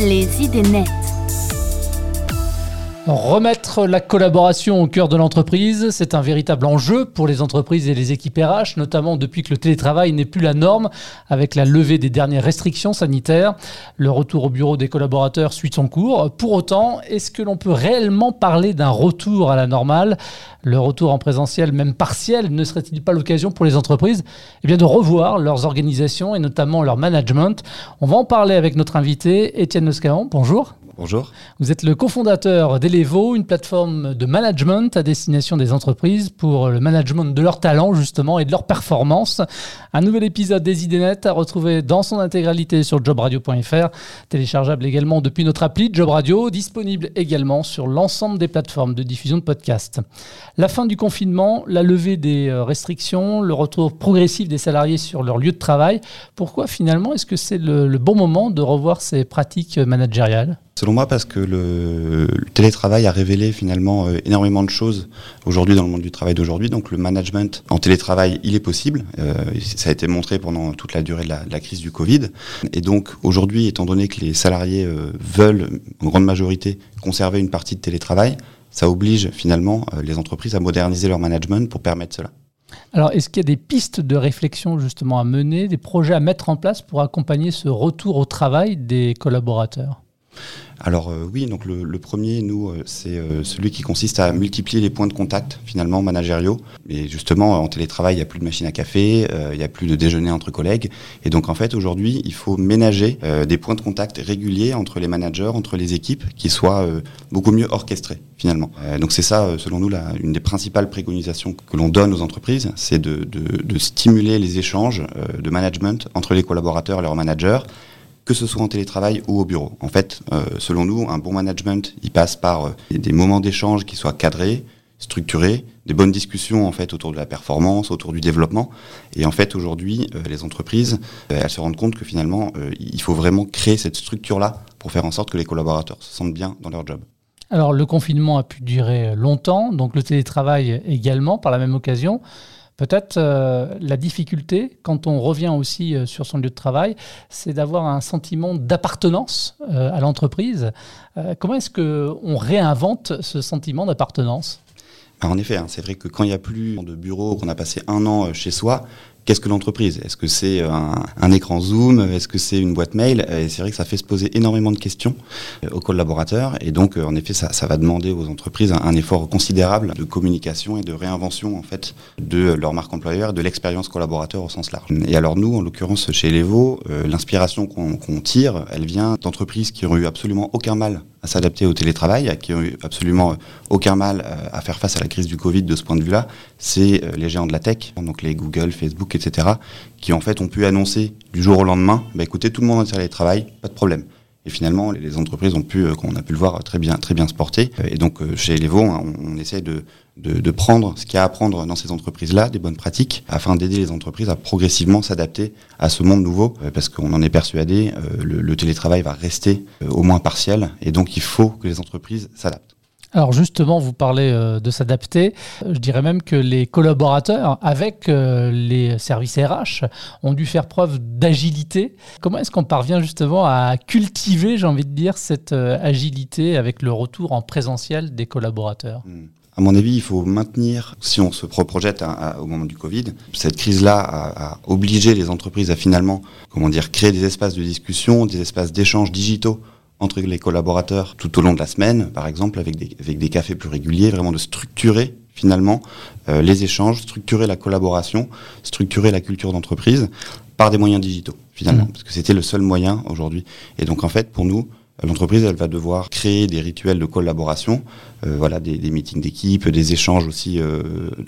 Les idées nettes. Remettre la collaboration au cœur de l'entreprise, c'est un véritable enjeu pour les entreprises et les équipes RH, notamment depuis que le télétravail n'est plus la norme avec la levée des dernières restrictions sanitaires. Le retour au bureau des collaborateurs suit son cours. Pour autant, est-ce que l'on peut réellement parler d'un retour à la normale? Le retour en présentiel, même partiel, ne serait-il pas l'occasion pour les entreprises eh bien, de revoir leurs organisations et notamment leur management? On va en parler avec notre invité, Étienne Noscaon. Bonjour. Bonjour. Vous êtes le cofondateur d'Elevo, une plateforme de management à destination des entreprises pour le management de leurs talents justement et de leurs performances. Un nouvel épisode des idées à retrouver dans son intégralité sur jobradio.fr, téléchargeable également depuis notre appli Job Radio, disponible également sur l'ensemble des plateformes de diffusion de podcasts. La fin du confinement, la levée des euh, restrictions, le retour progressif des salariés sur leur lieu de travail. Pourquoi finalement est-ce que c'est le, le bon moment de revoir ces pratiques managériales? Selon moi, parce que le, télétravail a révélé finalement euh, énormément de choses aujourd'hui dans le monde du travail d'aujourd'hui. Donc le management en télétravail, il est possible. Euh, ça a été montré pendant toute la durée de la, crise du Covid. Et donc aujourd'hui, étant donné que les salariés euh, veulent, en grande majorité, conserver une partie de télétravail, ça oblige finalement les entreprises à moderniser leur management pour permettre cela. Alors, est-ce qu'il y a des pistes de réflexion justement à mener, des projets à mettre en place pour accompagner ce retour au travail des collaborateurs? Alors euh, oui, donc le, premier, nous, euh, c'est euh, celui qui consiste à multiplier les points de contact finalement managériaux. Et justement, en télétravail, il n'y a plus de machine à café, il n'y a plus de déjeuner entre collègues. Et donc en fait, aujourd'hui, il faut ménager des points de contact réguliers entre les managers, entre les équipes, qui soient beaucoup mieux orchestrés finalement. donc c'est ça, selon nous, une des principales préconisations que l'on donne aux entreprises, c'est de, stimuler les échanges de management entre les collaborateurs et leurs managers que ce soit en télétravail ou au bureau. En fait, euh, selon nous, un bon management, il passe par euh, des moments d'échange qui soient cadrés, structurés, des bonnes discussions en fait autour de la performance, autour du développement. Et en fait, aujourd'hui, euh, les entreprises, elles se rendent compte que finalement, il faut vraiment créer cette structure-là pour faire en sorte que les collaborateurs se sentent bien dans leur job. Alors, le confinement a pu durer longtemps, donc le télétravail également par la même occasion. Peut-être euh, la difficulté, quand on revient aussi euh, sur son lieu de travail, c'est d'avoir un sentiment d'appartenance euh, à l'entreprise. comment est-ce qu'on réinvente ce sentiment d'appartenance? En effet, hein, c'est vrai que quand il n'y a plus de bureau, qu'on a passé un an chez soi, Qu'est-ce que l'entreprise? Est-ce que c'est un, écran Zoom? Est-ce que c'est une boîte mail? Et c'est vrai que ça fait se poser énormément de questions euh, aux collaborateurs. Et donc, euh, en effet, ça, va demander aux entreprises un, effort considérable de communication et de réinvention en fait de leur marque employeur, de l'expérience collaborateur au sens large. Et alors nous, en l'occurrence chez Levo, euh, l'inspiration qu'on tire, elle vient d'entreprises qui ont eu absolument aucun mal à s'adapter au télétravail, qui ont eu absolument aucun mal à faire face à la crise du Covid de ce point de vue-là, c'est les géants de la tech, donc les Google, Facebook, etc., qui en fait ont pu annoncer du jour au lendemain, bah, écoutez, tout le monde en télétravail, pas de problème. Et finalement, les entreprises ont pu, qu'on a pu le voir, très bien, très bien se porter. Et donc, euh, chez Elevo, on, on essaie de, prendre ce qu'il y a à apprendre dans ces entreprises-là, des bonnes pratiques, afin d'aider les entreprises à progressivement s'adapter à ce monde nouveau, euh, parce qu'on en est persuadé, euh, le, télétravail va rester au moins partiel, et donc il faut que les entreprises s'adaptent. Alors justement, vous parlez euh, de s'adapter. Je dirais même que les collaborateurs avec euh, les services RH ont dû faire preuve d'agilité. Comment est-ce qu'on parvient justement à cultiver, j'ai envie de dire, cette euh, agilité avec le retour en présentiel des collaborateurs? Hmm. À mon avis, il faut maintenir, si on se projette au moment du Covid, cette crise-là a, a, obligé les entreprises à finalement, comment dire, créer des espaces de discussion, des espaces d'échange digitaux entre les collaborateurs tout au long de la semaine, par exemple, avec des, avec des cafés plus réguliers, vraiment de structurer finalement euh, les échanges, structurer la collaboration, structurer la culture d'entreprise par des moyens digitaux, finalement, mmh. parce que c'était le seul moyen aujourd'hui. Et donc, en fait, pour nous, l'entreprise, elle va devoir créer des rituels de collaboration, euh, voilà, des, des meetings d'équipe, des échanges aussi euh,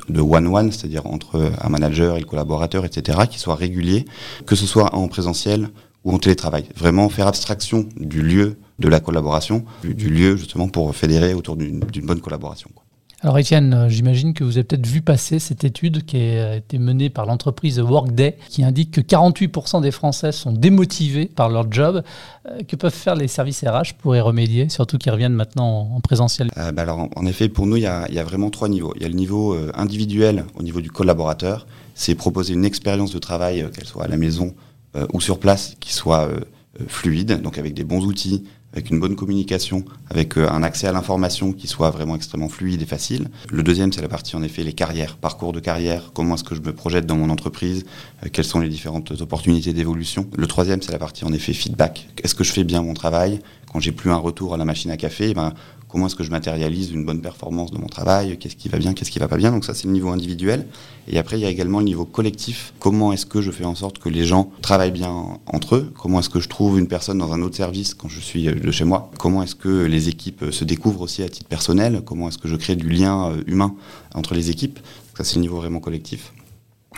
de one-one, c'est-à-dire entre un manager et le collaborateur, etc., qui soient réguliers, que ce soit en présentiel ou en télétravail. Vraiment faire abstraction du lieu de la collaboration, du, lieu justement pour fédérer autour d'une bonne collaboration. Alors Étienne, euh, j'imagine que vous avez peut-être vu passer cette étude qui a été menée par l'entreprise Workday, qui indique que 48% des Français sont démotivés par leur job. Euh, que peuvent faire les services RH pour y remédier, surtout qu'ils reviennent maintenant en présentiel? Euh, bah alors, en, effet, pour nous, il y, a, vraiment trois niveaux. Il y a le niveau individuel au niveau du collaborateur, c'est proposer une expérience de travail, qu'elle soit à la maison ou sur place, qui soit fluide, donc avec des bons outils, avec une bonne communication, avec euh, un accès à l'information qui soit vraiment extrêmement fluide et facile. Le deuxième, c'est la partie en effet les carrières, parcours de carrière, comment est-ce que je me projette dans mon entreprise, euh, quelles sont les différentes opportunités d'évolution. Le troisième, c'est la partie en effet feedback. Est-ce que je fais bien mon travail? Quand j'ai plus un retour à la machine à café, ben, comment est-ce que je matérialise une bonne performance de mon travail, qu'est-ce qui va bien, qu'est-ce qui va pas bien. Donc ça, c'est le niveau individuel. Et après, il y a également le niveau collectif. Comment est-ce que je fais en sorte que les gens travaillent bien entre eux? Comment est-ce que je trouve une personne dans un autre service quand je suis de chez moi? Comment est-ce que les équipes se découvrent aussi à titre personnel? Comment est-ce que je crée du lien euh, humain entre les équipes? Ça, c'est le niveau vraiment collectif.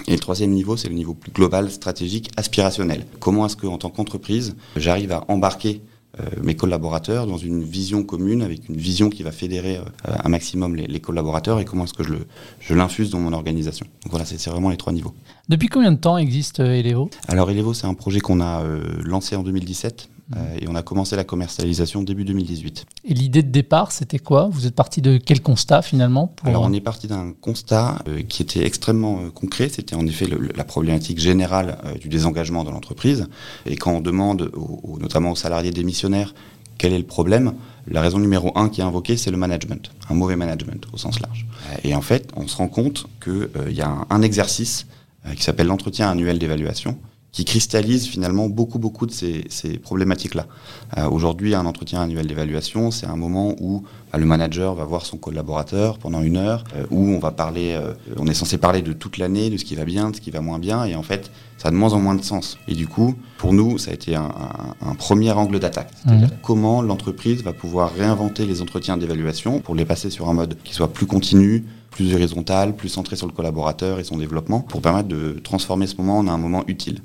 Et le troisième niveau, c'est le niveau plus global, stratégique, aspirationnel. Comment est-ce que, en tant qu'entreprise, j'arrive à embarquer euh, mes collaborateurs dans une vision commune, avec une vision qui va fédérer euh, un maximum les, collaborateurs et comment est-ce que je, l'infuse dans mon organisation. Donc voilà, c'est, vraiment les trois niveaux. Depuis combien de temps existe euh, Elevo Alors Elevo, c'est un projet qu'on a lancé en 2017 euh, et on a commencé la commercialisation début 2018. Et l'idée de départ, c'était quoi? Vous êtes parti de quel constat finalement Alors on est parti d'un constat euh, qui était extrêmement euh, concret. C'était en effet la problématique générale du désengagement de l'entreprise. Et quand on demande, notamment aux salariés démissionnaires, quel est le problème La raison numéro un qui est invoquée, c'est le management, un mauvais management au sens large. Et en fait, on se rend compte qu'il y a un exercice qui s'appelle l'entretien annuel d'évaluation, qui cristallise finalement beaucoup, beaucoup de ces, ces problématiques-là. Euh, Aujourd'hui, un entretien annuel d'évaluation, c'est un moment où bah, le manager va voir son collaborateur pendant une heure, euh, où on va parler, euh, on est censé parler de toute l'année, de ce qui va bien, de ce qui va moins bien, et en fait, ça a de moins en moins de sens. Et du coup, pour nous, ça a été un, un, un premier angle d'attaque. C'est-à-dire mmh. comment l'entreprise va pouvoir réinventer les entretiens d'évaluation pour les passer sur un mode qui soit plus continu, plus horizontal, plus centré sur le collaborateur et son développement, pour permettre de transformer ce moment en un moment utile.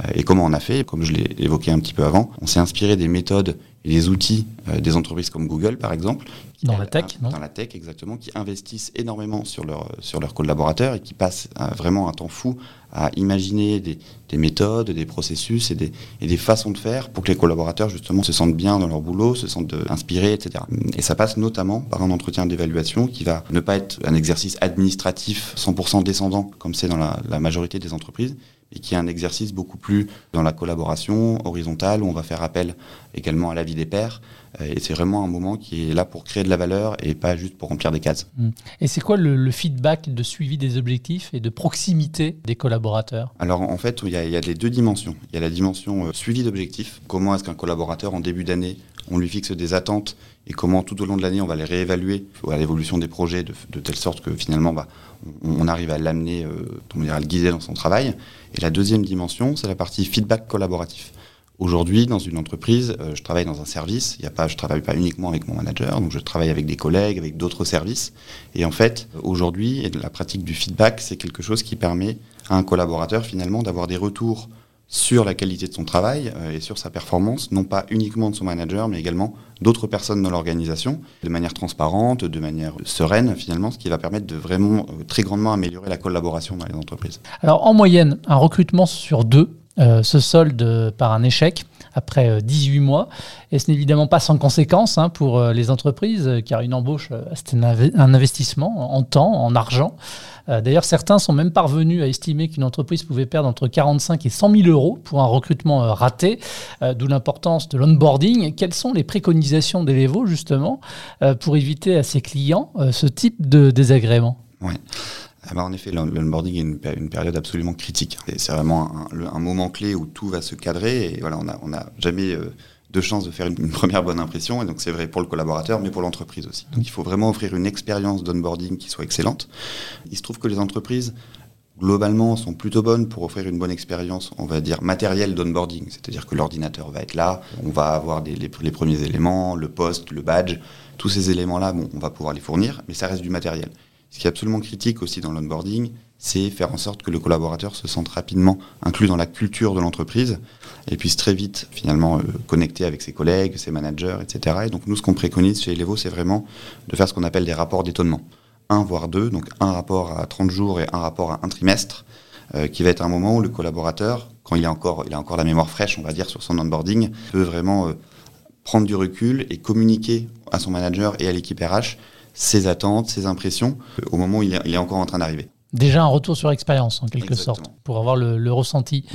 Euh, et comment on a fait Comme je l'ai évoqué un petit peu avant, on s'est inspiré des méthodes et des outils euh, des entreprises comme Google, par exemple. Dans la tech, non Dans la tech, exactement, qui investissent énormément sur, leur, sur leurs collaborateurs et qui passent euh, vraiment un temps fou à imaginer des, des méthodes, des processus et des, et des, façons de faire pour que les collaborateurs, justement, se sentent bien dans leur boulot, se sentent inspirés, etc. Et ça passe notamment par un entretien d'évaluation qui va ne pas être un exercice administratif 100% descendant, comme c'est dans la, la majorité des entreprises, et qui est un exercice beaucoup plus dans la collaboration horizontale où on va faire appel également à l'avis des pairs. Et c'est vraiment un moment qui est là pour créer de la valeur et pas juste pour remplir des cases. Mmh. Et c'est quoi le, feedback de suivi des objectifs et de proximité des collaborateurs? Alors en fait, il y, a, il y, a, les deux dimensions. Il y a la dimension euh, suivi d'objectifs. Comment est-ce qu'un collaborateur en début d'année, on lui fixe des attentes et comment tout au long de l'année on va les réévaluer à l'évolution des projets de, telle sorte que finalement bah, on, arrive à l'amener, euh, à le guider dans son travail. Et la deuxième dimension, c'est la partie feedback collaboratif. Aujourd'hui, dans une entreprise, euh, je travaille dans un service. Il y a pas, je travaille pas uniquement avec mon manager, donc je travaille avec des collègues, avec d'autres services. Et en fait, aujourd'hui, la pratique du feedback, c'est quelque chose qui permet à un collaborateur finalement d'avoir des retours sur la qualité de son travail euh, et sur sa performance, non pas uniquement de son manager, mais également d'autres personnes dans l'organisation, de manière transparente, de manière sereine finalement, ce qui va permettre de vraiment euh, très grandement améliorer la collaboration dans les entreprises. Alors en moyenne, un recrutement sur deux euh, se solde par un échec après 18 mois. Et ce n'est évidemment pas sans conséquence hein, pour les entreprises, car une embauche, c'est un investissement en temps, en argent. Euh, d'ailleurs, certains sont même parvenus à estimer qu'une entreprise pouvait perdre entre 45 et 100 000 euros pour un recrutement euh, raté, euh, d'où l'importance de l'onboarding. Quelles sont les préconisations d'Elevo, justement, pour éviter à ses clients ce type de désagrément? Oui. Ah bah, en effet, l'onboarding est une, période absolument critique. C'est vraiment un, moment clé où tout va se cadrer. Et voilà, on n'a jamais de chance de faire une, première bonne impression. Et donc, c'est vrai pour le collaborateur, mais pour l'entreprise aussi. Donc, il faut vraiment offrir une expérience d'onboarding qui soit excellente. Il se trouve que les entreprises, globalement, sont plutôt bonnes pour offrir une bonne expérience, on va dire, matérielle d'onboarding. C'est-à-dire que l'ordinateur va être là, on va avoir les, premiers éléments, le poste, le badge. Tous ces éléments-là, bon, on va pouvoir les fournir, mais ça reste du matériel. Ce qui est absolument critique aussi dans l'onboarding, c'est faire en sorte que le collaborateur se sente rapidement inclus dans la culture de l'entreprise et puisse très vite finalement euh, connecter avec ses collègues, ses managers, etc. Et donc nous, ce qu'on préconise chez Elevo, c'est vraiment de faire ce qu'on appelle des rapports d'étonnement. Un, voire deux, donc un rapport à 30 jours et un rapport à un trimestre, euh, qui va être un moment où le collaborateur, quand il a encore, il a encore la mémoire fraîche, on va dire, sur son onboarding, peut vraiment euh, prendre du recul et communiquer à son manager et à l'équipe RH ses attentes, ses impressions, au moment où il est encore en train d'arriver. Déjà un retour sur expérience en quelque sorte, pour avoir le, ressenti.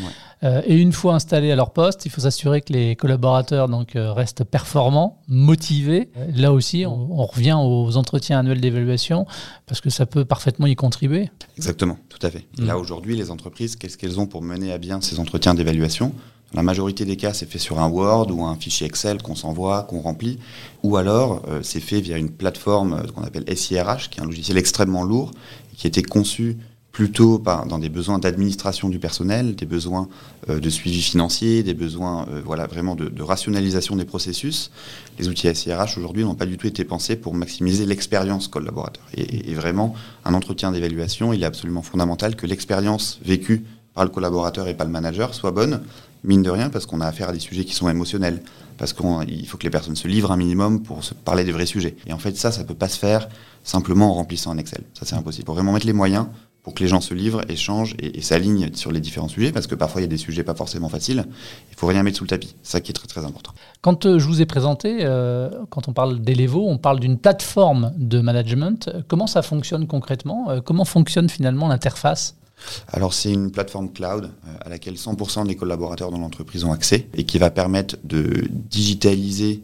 Euh, et une fois installés à leur poste, il faut s'assurer que les collaborateurs donc, euh, restent performants, motivés. Là aussi, on, revient aux entretiens annuels d'évaluation parce que ça peut parfaitement y contribuer. Exactement, tout à fait. Là, mm. aujourd'hui, les entreprises, qu'est-ce qu'elles ont pour mener à bien ces entretiens d'évaluation? La majorité des cas, c'est fait sur un Word ou un fichier Excel qu'on s'envoie, qu'on remplit, ou alors euh, c'est fait via une plateforme qu'on appelle SIRH, qui est un logiciel extrêmement lourd, qui été conçu plutôt dans des besoins d'administration du personnel, des besoins euh, de suivi financier, des besoins euh, vraiment de, rationalisation des processus. Les outils SIRH aujourd'hui n'ont pas du tout été pensés pour maximiser l'expérience collaborateur. Et, vraiment, un entretien d'évaluation, il est absolument fondamental que l'expérience vécue par le collaborateur et pas le manager soit bonne, mine de rien, parce qu'on a affaire à des sujets qui sont émotionnels, parce qu'il faut que les personnes se livrent un minimum pour se parler des vrais sujets. Et en fait, ça, ça ne peut pas se faire simplement en remplissant un Excel. Ça, c'est impossible. Il faut vraiment mettre les moyens pour que les gens se livrent, échangent et, s'alignent sur les différents sujets, parce que parfois il y a des sujets pas forcément faciles. Il faut rien mettre sous le tapis. Ça qui est très très important. Quand euh, je vous ai présenté, euh, quand on parle d'Elevo, on parle d'une plateforme de management. Comment ça fonctionne concrètement? Euh, Comment fonctionne finalement l'interface? Alors c'est une plateforme cloud à laquelle 100% des collaborateurs dans l'entreprise ont accès et qui va permettre de digitaliser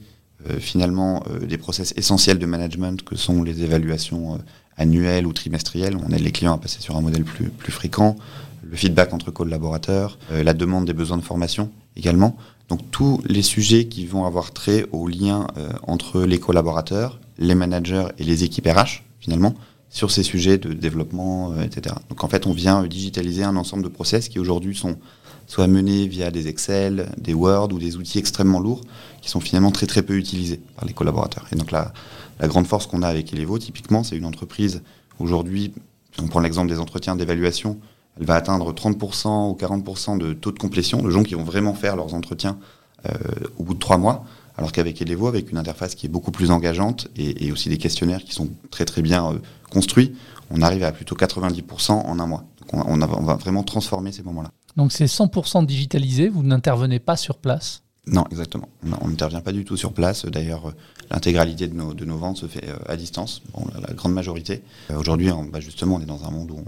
finalement des process essentiels de management que sont les évaluations annuel ou trimestriel. On aide les clients à passer sur un modèle plus, plus fréquent, le feedback entre collaborateurs, euh, la demande des besoins de formation également. Donc tous les sujets qui vont avoir trait au lien euh, entre les collaborateurs, les managers et les équipes RH finalement sur ces sujets de développement, euh, etc. Donc en fait, on vient digitaliser un ensemble de process qui aujourd'hui sont soit menés via des Excel, des Word ou des outils extrêmement lourds qui sont finalement très très peu utilisés par les collaborateurs. Et donc là, la grande force qu'on a avec Elevo, typiquement, c'est une entreprise, aujourd'hui, si on prend l'exemple des entretiens d'évaluation, elle va atteindre 30% ou 40% de taux de complétion, de gens qui vont vraiment faire leurs entretiens euh, au bout de trois mois, alors qu'avec Elevo, avec une interface qui est beaucoup plus engageante et, aussi des questionnaires qui sont très très bien euh, construits, on arrive à plutôt 90% en un mois. Donc on, on va vraiment transformer ces moments-là. Donc c'est 100% digitalisé, vous n'intervenez pas sur place non, exactement. on n'intervient pas du tout sur place. D'ailleurs, euh, l'intégralité de nos, de nos, ventes se fait euh, à distance, la, grande majorité. Euh, aujourd'hui, bah, justement, on est dans un monde où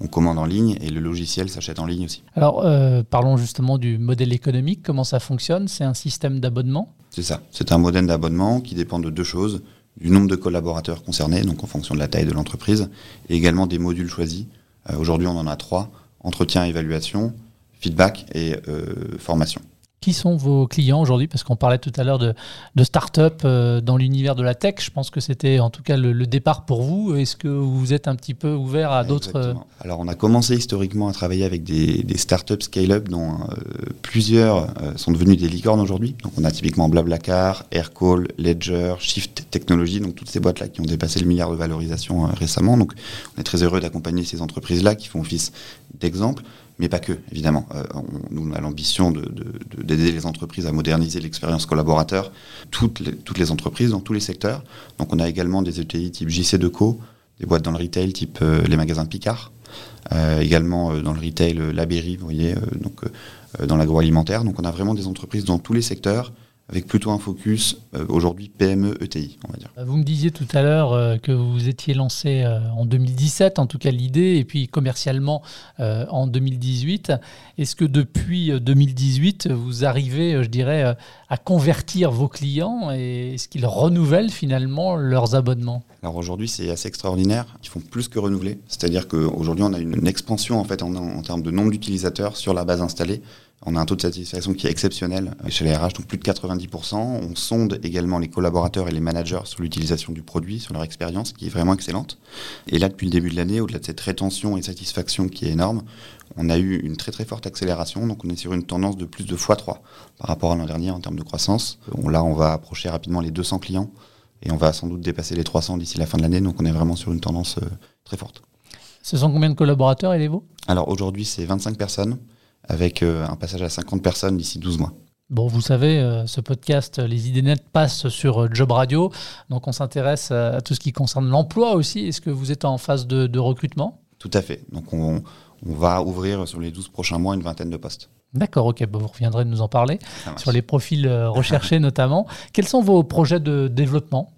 on, commande en ligne et le logiciel s'achète en ligne aussi. Alors, parlons justement du modèle économique. Comment ça fonctionne? C'est un système d'abonnement? C'est ça. C'est un modèle d'abonnement qui dépend de deux choses du nombre de collaborateurs concernés, donc en fonction de la taille de l'entreprise, et également des modules choisis. Aujourd'hui, on en a trois entretien, évaluation, feedback et formation. Qui sont vos clients aujourd'hui? Parce qu'on parlait tout à l'heure de, start-up euh, dans l'univers de la tech. Je pense que c'était en tout cas le, départ pour vous. Est-ce que vous êtes un petit peu ouvert à d'autres euh, Alors, on a commencé historiquement à travailler avec des, des start-up scale-up dont euh, plusieurs sont devenus des licornes aujourd'hui. Donc, on a typiquement Blablacar, Aircall, Ledger, Shift Technology, donc toutes ces boîtes-là qui ont dépassé le milliard de valorisation récemment. Donc, on est très heureux d'accompagner ces entreprises-là qui font office d'exemple mais pas que, évidemment. Euh, on, nous, on a l'ambition d'aider les entreprises à moderniser l'expérience collaborateur, toutes les, entreprises dans tous les secteurs. Donc on a également des ETI type JC Deco, des boîtes dans le retail type euh, les magasins Picard, euh, également dans le retail La vous voyez, dans l'agroalimentaire. Donc on a vraiment des entreprises dans tous les secteurs avec plutôt un focus euh, aujourd'hui PME ETI, on va dire. Vous me disiez tout à l'heure euh, que vous étiez lancé euh, en 2017, en tout cas l'idée, et puis commercialement en 2018. Est-ce que depuis 2018, vous arrivez, je dirais, à convertir vos clients et est-ce qu'ils renouvellent finalement leurs abonnements? Alors aujourd'hui, c'est assez extraordinaire. Ils font plus que renouveler. C'est-à-dire qu'aujourd'hui, on a une expansion en fait en, en termes de nombre d'utilisateurs sur la base installée. On a un taux de satisfaction qui est exceptionnel chez les RH, donc plus de 90%. On sonde également les collaborateurs et les managers sur l'utilisation du produit, sur leur expérience, qui est vraiment excellente. Et là, depuis le début de l'année, au-delà de cette rétention et satisfaction qui est énorme, on a eu une très très forte accélération. Donc on est sur une tendance de plus de x3 par rapport à l'an dernier en termes de croissance. là, on va approcher rapidement les 200 clients et on va sans doute dépasser les 300 d'ici la fin de l'année. Donc on est vraiment sur une tendance euh, très forte. Ce sont combien de collaborateurs, Elevo Alors aujourd'hui, c'est 25 personnes avec euh, un passage à 50 personnes d'ici 12 mois. Bon, vous savez, euh, ce podcast, Les idées nettes, passe sur euh, Job Radio. Donc, on s'intéresse à tout ce qui concerne l'emploi aussi. Est-ce que vous êtes en phase de, recrutement? Tout à fait. Donc, on, va ouvrir sur les 12 prochains mois une vingtaine de postes. D'accord, ok. vous reviendrez nous en parler sur les profils recherchés notamment. Quels sont vos projets de développement?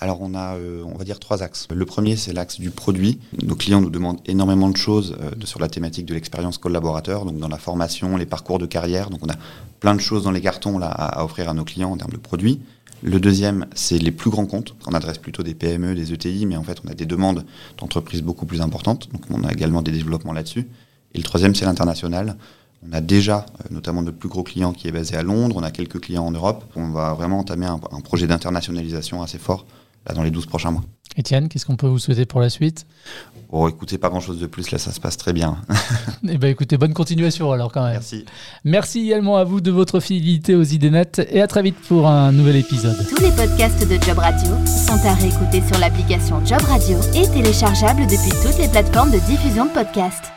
Alors on a, euh, on va dire, trois axes. Le premier, c'est l'axe du produit. Nos clients nous demandent énormément de choses euh, sur la thématique de l'expérience collaborateur, donc dans la formation, les parcours de carrière. Donc on a plein de choses dans les cartons là, à, offrir à nos clients en termes de produits. Le deuxième, c'est les plus grands comptes. On adresse plutôt des PME, des ETI, mais en fait, on a des demandes d'entreprises beaucoup plus importantes. Donc, on a également des développements là-dessus. Et le troisième, c'est l'international. On a déjà, euh, notamment notre plus gros client qui est basé à Londres, on a quelques clients en Europe. On va vraiment entamer un, projet d'internationalisation assez fort là, dans les 12 prochains mois. Étienne, qu'est-ce qu'on peut vous souhaiter pour la suite? Oh, écoutez, pas grand-chose de plus, là, ça se passe très bien. eh bien, écoutez, bonne continuation alors quand même. Merci. Merci également à vous de votre fidélité aux IDNet et à très vite pour un nouvel épisode. Tous les podcasts de Job Radio sont à réécouter sur l'application Job Radio et téléchargeables depuis toutes les plateformes de diffusion de podcasts.